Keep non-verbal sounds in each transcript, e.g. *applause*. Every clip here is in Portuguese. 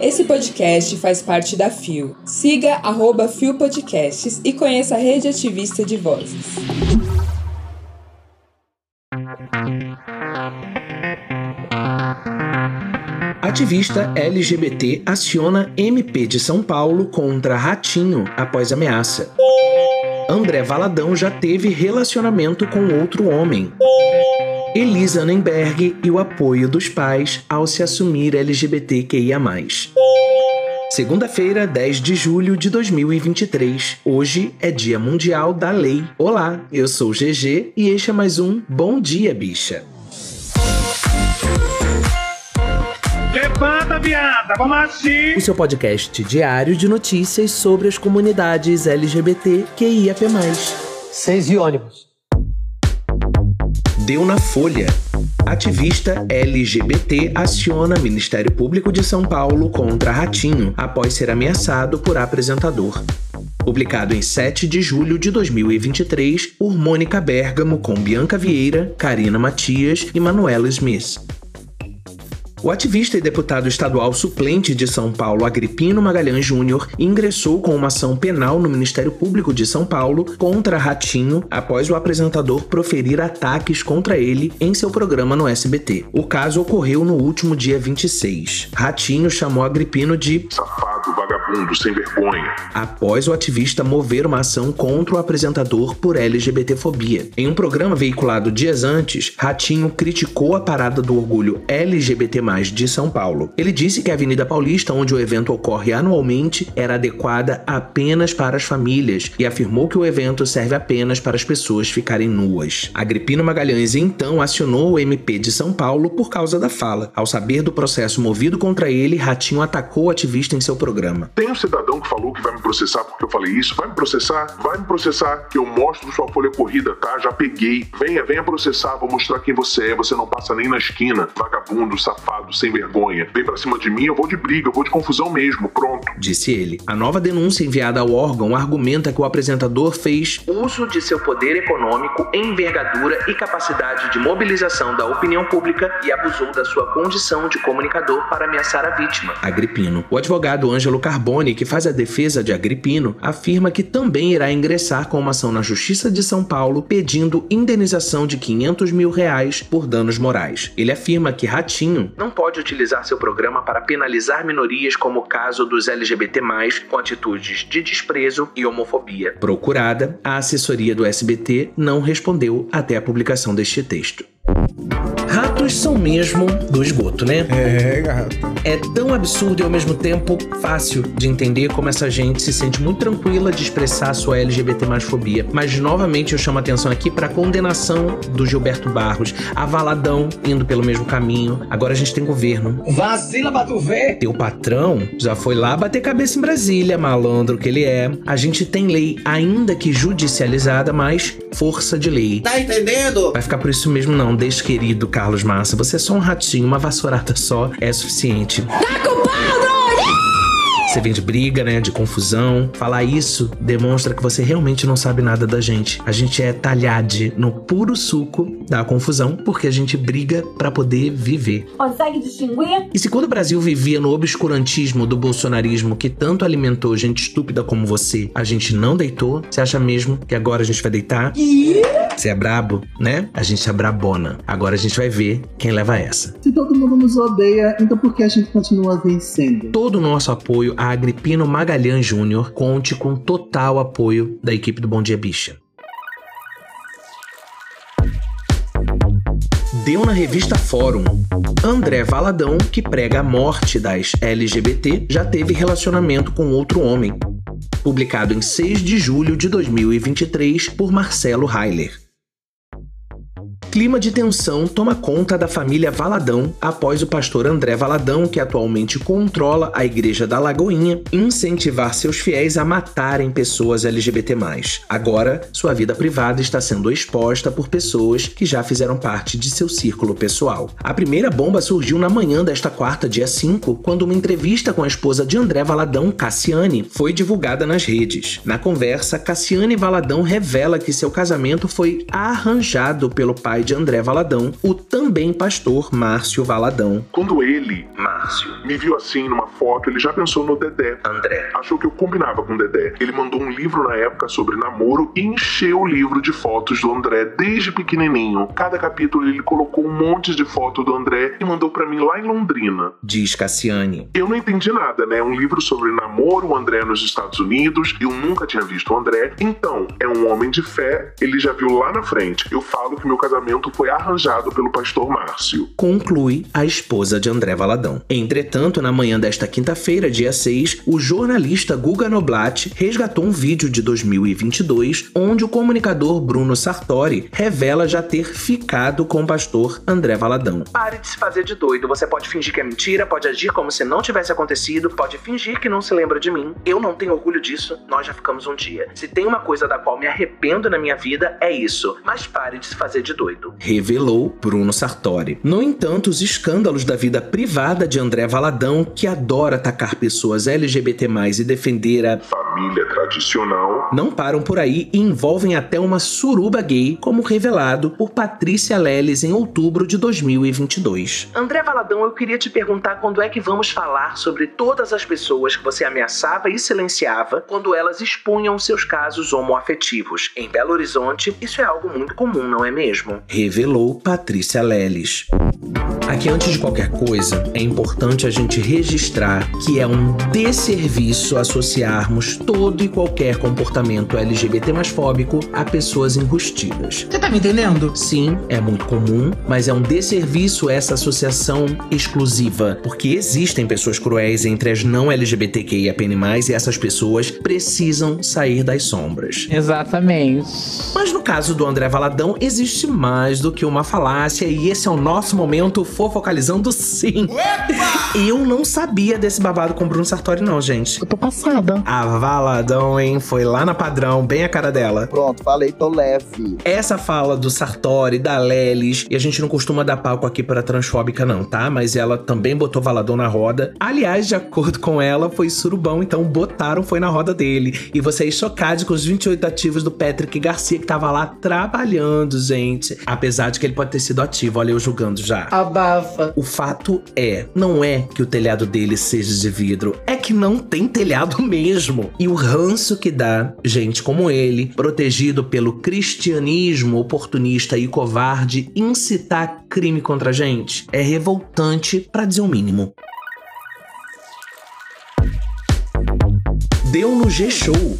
Esse podcast faz parte da FIO. Siga arroba FIO Podcasts e conheça a rede ativista de vozes. Ativista LGBT aciona MP de São Paulo contra Ratinho após ameaça. André Valadão já teve relacionamento com outro homem. Elisa Annenberg e o apoio dos pais ao se assumir LGBTQIA. Segunda-feira, 10 de julho de 2023. Hoje é Dia Mundial da Lei. Olá, eu sou o GG e este é mais um Bom Dia Bicha. Levanta, viada, vamos assim! O seu podcast diário de notícias sobre as comunidades LGBT QIAP+. Seis e ônibus. Deu na Folha. Ativista LGBT aciona Ministério Público de São Paulo contra Ratinho após ser ameaçado por apresentador. Publicado em 7 de julho de 2023 por Mônica Bergamo com Bianca Vieira, Karina Matias e Manuela Smith. O ativista e deputado estadual suplente de São Paulo, Agripino Magalhães Júnior, ingressou com uma ação penal no Ministério Público de São Paulo contra Ratinho após o apresentador proferir ataques contra ele em seu programa no SBT. O caso ocorreu no último dia 26. Ratinho chamou Agripino de safado, vagabundo, sem vergonha. Após o ativista mover uma ação contra o apresentador por LGBTfobia. Em um programa veiculado dias antes, Ratinho criticou a parada do orgulho LGBT de São Paulo. Ele disse que a Avenida Paulista, onde o evento ocorre anualmente, era adequada apenas para as famílias e afirmou que o evento serve apenas para as pessoas ficarem nuas. Agripino Magalhães então acionou o MP de São Paulo por causa da fala. Ao saber do processo movido contra ele, Ratinho atacou o ativista em seu programa. Tem um cidadão que falou que vai me processar porque eu falei isso. Vai me processar? Vai me processar que eu mostro sua folha corrida, tá? Já peguei. Venha, venha processar, vou mostrar quem você é. Você não passa nem na esquina. Vagabundo, safado sem vergonha, vem pra cima de mim, eu vou de briga, eu vou de confusão mesmo, pronto. Disse ele. A nova denúncia enviada ao órgão argumenta que o apresentador fez uso de seu poder econômico, envergadura e capacidade de mobilização da opinião pública e abusou da sua condição de comunicador para ameaçar a vítima, Agripino. O advogado Ângelo Carboni, que faz a defesa de Agripino, afirma que também irá ingressar com uma ação na Justiça de São Paulo pedindo indenização de 500 mil reais por danos morais. Ele afirma que Ratinho não pode utilizar seu programa para penalizar minorias, como o caso dos LGBT, com atitudes de desprezo e homofobia. Procurada, a assessoria do SBT não respondeu até a publicação deste texto. Ratos são mesmo do esgoto, né? É, gato. É tão absurdo e ao mesmo tempo fácil de entender como essa gente se sente muito tranquila de expressar sua LGBT mais fobia. Mas novamente eu chamo a atenção aqui para a condenação do Gilberto Barros, a Valadão indo pelo mesmo caminho. Agora a gente tem governo. Vacila pra tu ver. Teu patrão já foi lá bater cabeça em Brasília, malandro que ele é. A gente tem lei, ainda que judicializada, mas força de lei. Tá entendendo? Vai ficar por isso mesmo não, deixe querido Carlos Massa. Você é só um ratinho, uma vassourada só é suficiente. Tá com pau, Você vem de briga, né? De confusão. Falar isso demonstra que você realmente não sabe nada da gente. A gente é talhade no puro suco da confusão, porque a gente briga para poder viver. Consegue distinguir? E se quando o Brasil vivia no obscurantismo do bolsonarismo que tanto alimentou gente estúpida como você, a gente não deitou, você acha mesmo que agora a gente vai deitar? Você é brabo, né? A gente é brabona. Agora a gente vai ver quem leva essa. Se todo mundo nos odeia, então por que a gente continua vencendo? Todo o nosso apoio a Agripino Magalhães Júnior conte com total apoio da equipe do Bom Dia Bicha. Deu na revista Fórum. André Valadão, que prega a morte das LGBT, já teve relacionamento com outro homem. Publicado em 6 de julho de 2023 por Marcelo Heiler. Clima de tensão toma conta da família Valadão após o pastor André Valadão, que atualmente controla a Igreja da Lagoinha, incentivar seus fiéis a matarem pessoas LGBT. Agora, sua vida privada está sendo exposta por pessoas que já fizeram parte de seu círculo pessoal. A primeira bomba surgiu na manhã desta quarta, dia 5, quando uma entrevista com a esposa de André Valadão, Cassiane, foi divulgada nas redes. Na conversa, Cassiane Valadão revela que seu casamento foi arranjado pelo pai pai de André Valadão, o também pastor Márcio Valadão. Quando ele Márcio, me viu assim numa foto, ele já pensou no Dedé. André, Achou que eu combinava com o Dedé. Ele mandou um livro na época sobre namoro e encheu o livro de fotos do André desde pequenininho. Cada capítulo ele colocou um monte de foto do André e mandou pra mim lá em Londrina. diz Cassiane. Eu não entendi nada, né? Um livro sobre namoro, o André nos Estados Unidos. Eu nunca tinha visto o André. Então, é um homem de fé, ele já viu lá na frente. Eu falo que meu casamento foi arranjado pelo pastor Márcio. conclui a esposa de André Valadão. Entretanto, na manhã desta quinta-feira, dia 6, o jornalista Guga Noblat resgatou um vídeo de 2022 onde o comunicador Bruno Sartori revela já ter ficado com o pastor André Valadão. Pare de se fazer de doido. Você pode fingir que é mentira, pode agir como se não tivesse acontecido, pode fingir que não se lembra de mim. Eu não tenho orgulho disso, nós já ficamos um dia. Se tem uma coisa da qual me arrependo na minha vida, é isso. Mas pare de se fazer de doido. Revelou Bruno Sartori. No entanto, os escândalos da vida privada de André Valadão, que adora atacar pessoas LGBT e defender a Família tradicional. não param por aí e envolvem até uma suruba gay, como revelado por Patrícia Leles em outubro de 2022. André Valadão, eu queria te perguntar quando é que vamos falar sobre todas as pessoas que você ameaçava e silenciava quando elas expunham seus casos homoafetivos. Em Belo Horizonte, isso é algo muito comum, não é mesmo? Revelou Patrícia Leles. Aqui, antes de qualquer coisa, é importante a gente registrar que é um desserviço associarmos todo e qualquer comportamento LGBT mais fóbico a pessoas enrustidas. Você tá me entendendo? Sim, é muito comum, mas é um desserviço essa associação exclusiva, porque existem pessoas cruéis entre as não LGBTQIAPN+, e essas pessoas precisam sair das sombras. Exatamente. Mas no caso do André Valadão, existe mais do que uma falácia e esse é o nosso momento fofocalizando sim. Eu não sabia desse babado com o Bruno Sartori não, gente. Eu tô passada. A Valadão, hein, foi lá na padrão, bem a cara dela. Pronto, falei, tô leve. Essa fala do Sartori, da Lelis, e a gente não costuma dar palco aqui pra transfóbica não, tá? Mas ela também botou Valadão na roda. Aliás, de acordo com ela, foi surubão, então botaram foi na roda dele. E vocês chocados com os 28 ativos do Patrick Garcia, que tava lá trabalhando, gente. Apesar de que ele pode ter sido ativo, olha eu julgando já. O fato é, não é que o telhado dele seja de vidro, é que não tem telhado *laughs* mesmo. E o ranço que dá, gente como ele, protegido pelo cristianismo oportunista e covarde, incitar crime contra a gente, é revoltante pra dizer o mínimo. Deu no G-Show.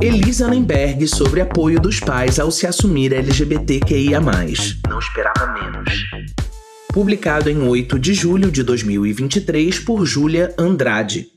Elisa Lemberg sobre apoio dos pais ao se assumir LGBTQIA+. Não esperava menos publicado em 8 de julho de 2023 por Júlia Andrade.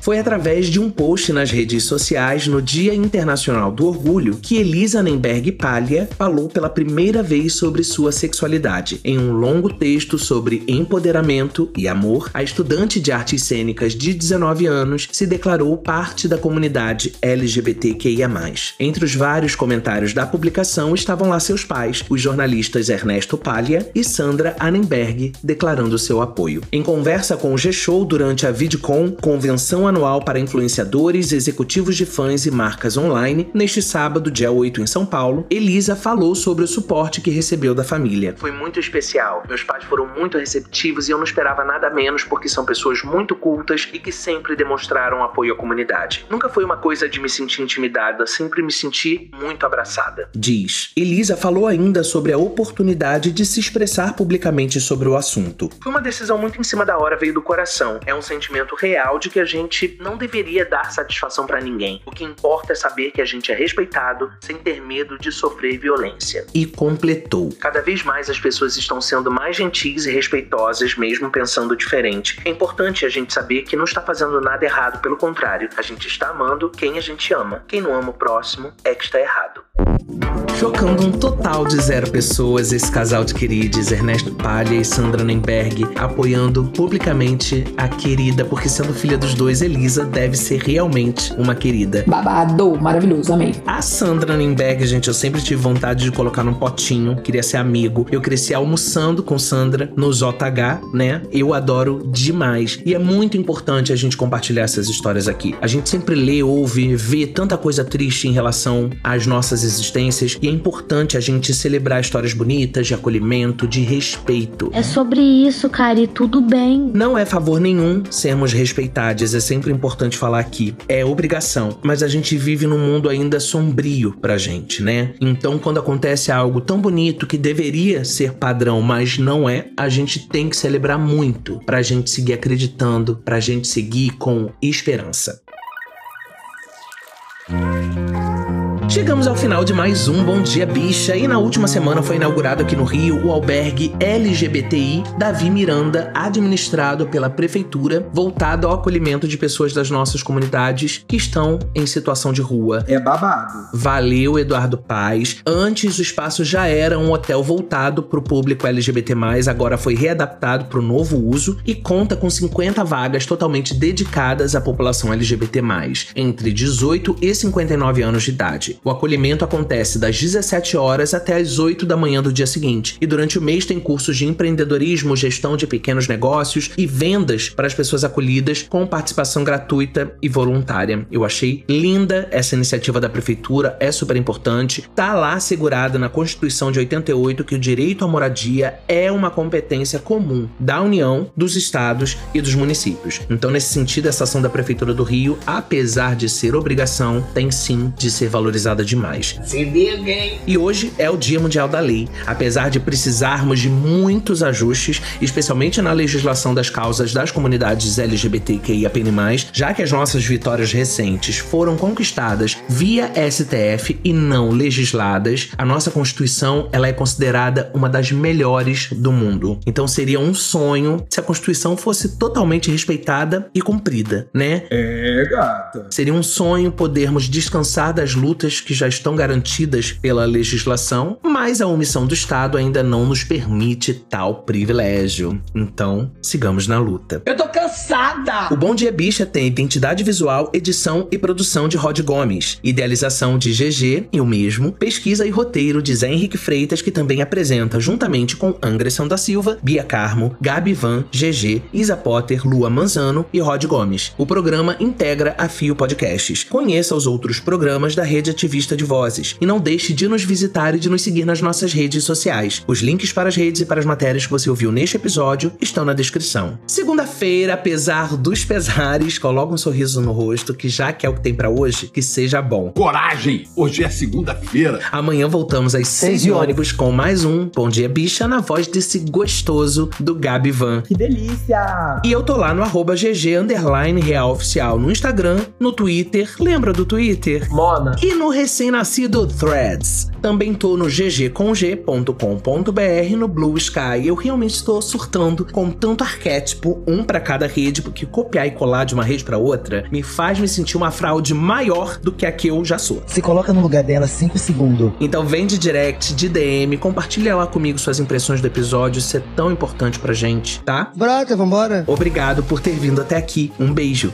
Foi através de um post nas redes sociais no Dia Internacional do Orgulho que Elisa Nemberg Palha falou pela primeira vez sobre sua sexualidade. Em um longo texto sobre empoderamento e amor, a estudante de artes cênicas de 19 anos se declarou parte da comunidade LGBTQIA+. Entre os vários comentários da publicação estavam lá seus pais, os jornalistas Ernesto Palha e Sandra Annenberg, declarando seu apoio. Em conversa com o G-Show durante a VidCon, convenção anual para influenciadores, executivos de fãs e marcas online, neste sábado, dia 8 em São Paulo, Elisa falou sobre o suporte que recebeu da família. Foi muito especial. Meus pais foram muito receptivos e eu não esperava nada menos porque são pessoas muito cultas e que sempre demonstraram apoio à comunidade. Nunca foi uma coisa de me sentir intimidada, sempre me senti muito abraçada. Diz. Elisa falou ainda sobre a oportunidade de se expressar publicamente sobre o assunto. Foi uma decisão muito em cima da hora, veio do coração. É um sentimento real de que a gente não deveria dar satisfação pra ninguém. O que importa é saber que a gente é respeitado sem ter medo de sofrer violência. E completou. Cada vez mais as pessoas estão sendo mais gentis e respeitosas, mesmo pensando diferente. É importante a gente saber que não está fazendo nada errado, pelo contrário, a gente está amando quem a gente ama. Quem não ama o próximo é que está errado. Chocando um total de zero pessoas, esse casal de queridos, Ernesto Palha e Sandra Nemberg, apoiando publicamente a querida, porque sendo filha dos dois, Elisa deve ser realmente uma querida. Babado, maravilhoso, amei. A Sandra Nemberg, gente, eu sempre tive vontade de colocar num potinho, queria ser amigo. Eu cresci almoçando com Sandra no JH, né? Eu adoro demais. E é muito importante a gente compartilhar essas histórias aqui. A gente sempre lê, ouve, vê tanta coisa triste em relação às nossas existências e é importante a gente celebrar histórias bonitas de acolhimento, de respeito. É sobre isso, cara, e tudo bem. Não é favor nenhum sermos respeitados, é sempre importante falar aqui. É obrigação, mas a gente vive num mundo ainda sombrio pra gente, né? Então, quando acontece algo tão bonito que deveria ser padrão, mas não é, a gente tem que celebrar muito pra gente seguir acreditando, pra gente seguir com esperança. Chegamos ao final de mais um Bom Dia Bicha e na última semana foi inaugurado aqui no Rio o albergue LGBTI Davi Miranda, administrado pela prefeitura, voltado ao acolhimento de pessoas das nossas comunidades que estão em situação de rua. É babado. Valeu, Eduardo Paz. Antes o espaço já era um hotel voltado para o público LGBT+, agora foi readaptado para o novo uso e conta com 50 vagas totalmente dedicadas à população LGBT+, entre 18 e 59 anos de idade. O acolhimento acontece das 17 horas até as 8 da manhã do dia seguinte, e durante o mês tem cursos de empreendedorismo, gestão de pequenos negócios e vendas para as pessoas acolhidas com participação gratuita e voluntária. Eu achei linda essa iniciativa da prefeitura, é super importante. Tá lá assegurada na Constituição de 88 que o direito à moradia é uma competência comum da União, dos estados e dos municípios. Então, nesse sentido, essa ação da prefeitura do Rio, apesar de ser obrigação, tem sim de ser valorizada demais. Se liga, hein? E hoje é o Dia Mundial da Lei. Apesar de precisarmos de muitos ajustes, especialmente na legislação das causas das comunidades LGBTQIAP+, já que as nossas vitórias recentes foram conquistadas via STF e não legisladas, a nossa Constituição ela é considerada uma das melhores do mundo. Então seria um sonho se a Constituição fosse totalmente respeitada e cumprida, né? É, gata. Seria um sonho podermos descansar das lutas que já estão garantidas pela legislação, mas a omissão do Estado ainda não nos permite tal privilégio. Então, sigamos na luta. Eu tô cansada! O Bom Dia Bicha tem identidade visual, edição e produção de Rod Gomes, idealização de GG e o mesmo, pesquisa e roteiro de Zé Henrique Freitas, que também apresenta juntamente com Angresson da Silva, Bia Carmo, Gabi Van, GG, Isa Potter, Lua Manzano e Rod Gomes. O programa integra a Fio Podcasts. Conheça os outros programas da rede ativista de vozes e não deixe de nos visitar e de nos seguir nas nossas redes sociais. Os links para as redes e para as matérias que você ouviu neste episódio estão na descrição. Segunda-feira, apesar dos pesares, coloca um sorriso no rosto que já que é o que tem para hoje, que seja bom. Coragem! Hoje é segunda-feira. Amanhã voltamos às seis de ônibus com mais um Bom Dia Bicha na voz desse gostoso do Gabi Van. Que delícia! E eu tô lá no arroba GG underline real oficial no Instagram, no Twitter, lembra do Twitter? Mona. E no recém-nascido Threads. Também tô no ggcomg.com.br no Blue Sky. Eu realmente estou surtando com tanto arquétipo, um para cada rede, porque copiar e colar de uma rede para outra me faz me sentir uma fraude maior do que a que eu já sou. Se coloca no lugar dela 5 segundos. Então vem de direct, de DM, compartilha lá comigo suas impressões do episódio, isso é tão importante pra gente, tá? Brota, vambora. Obrigado por ter vindo até aqui. Um beijo.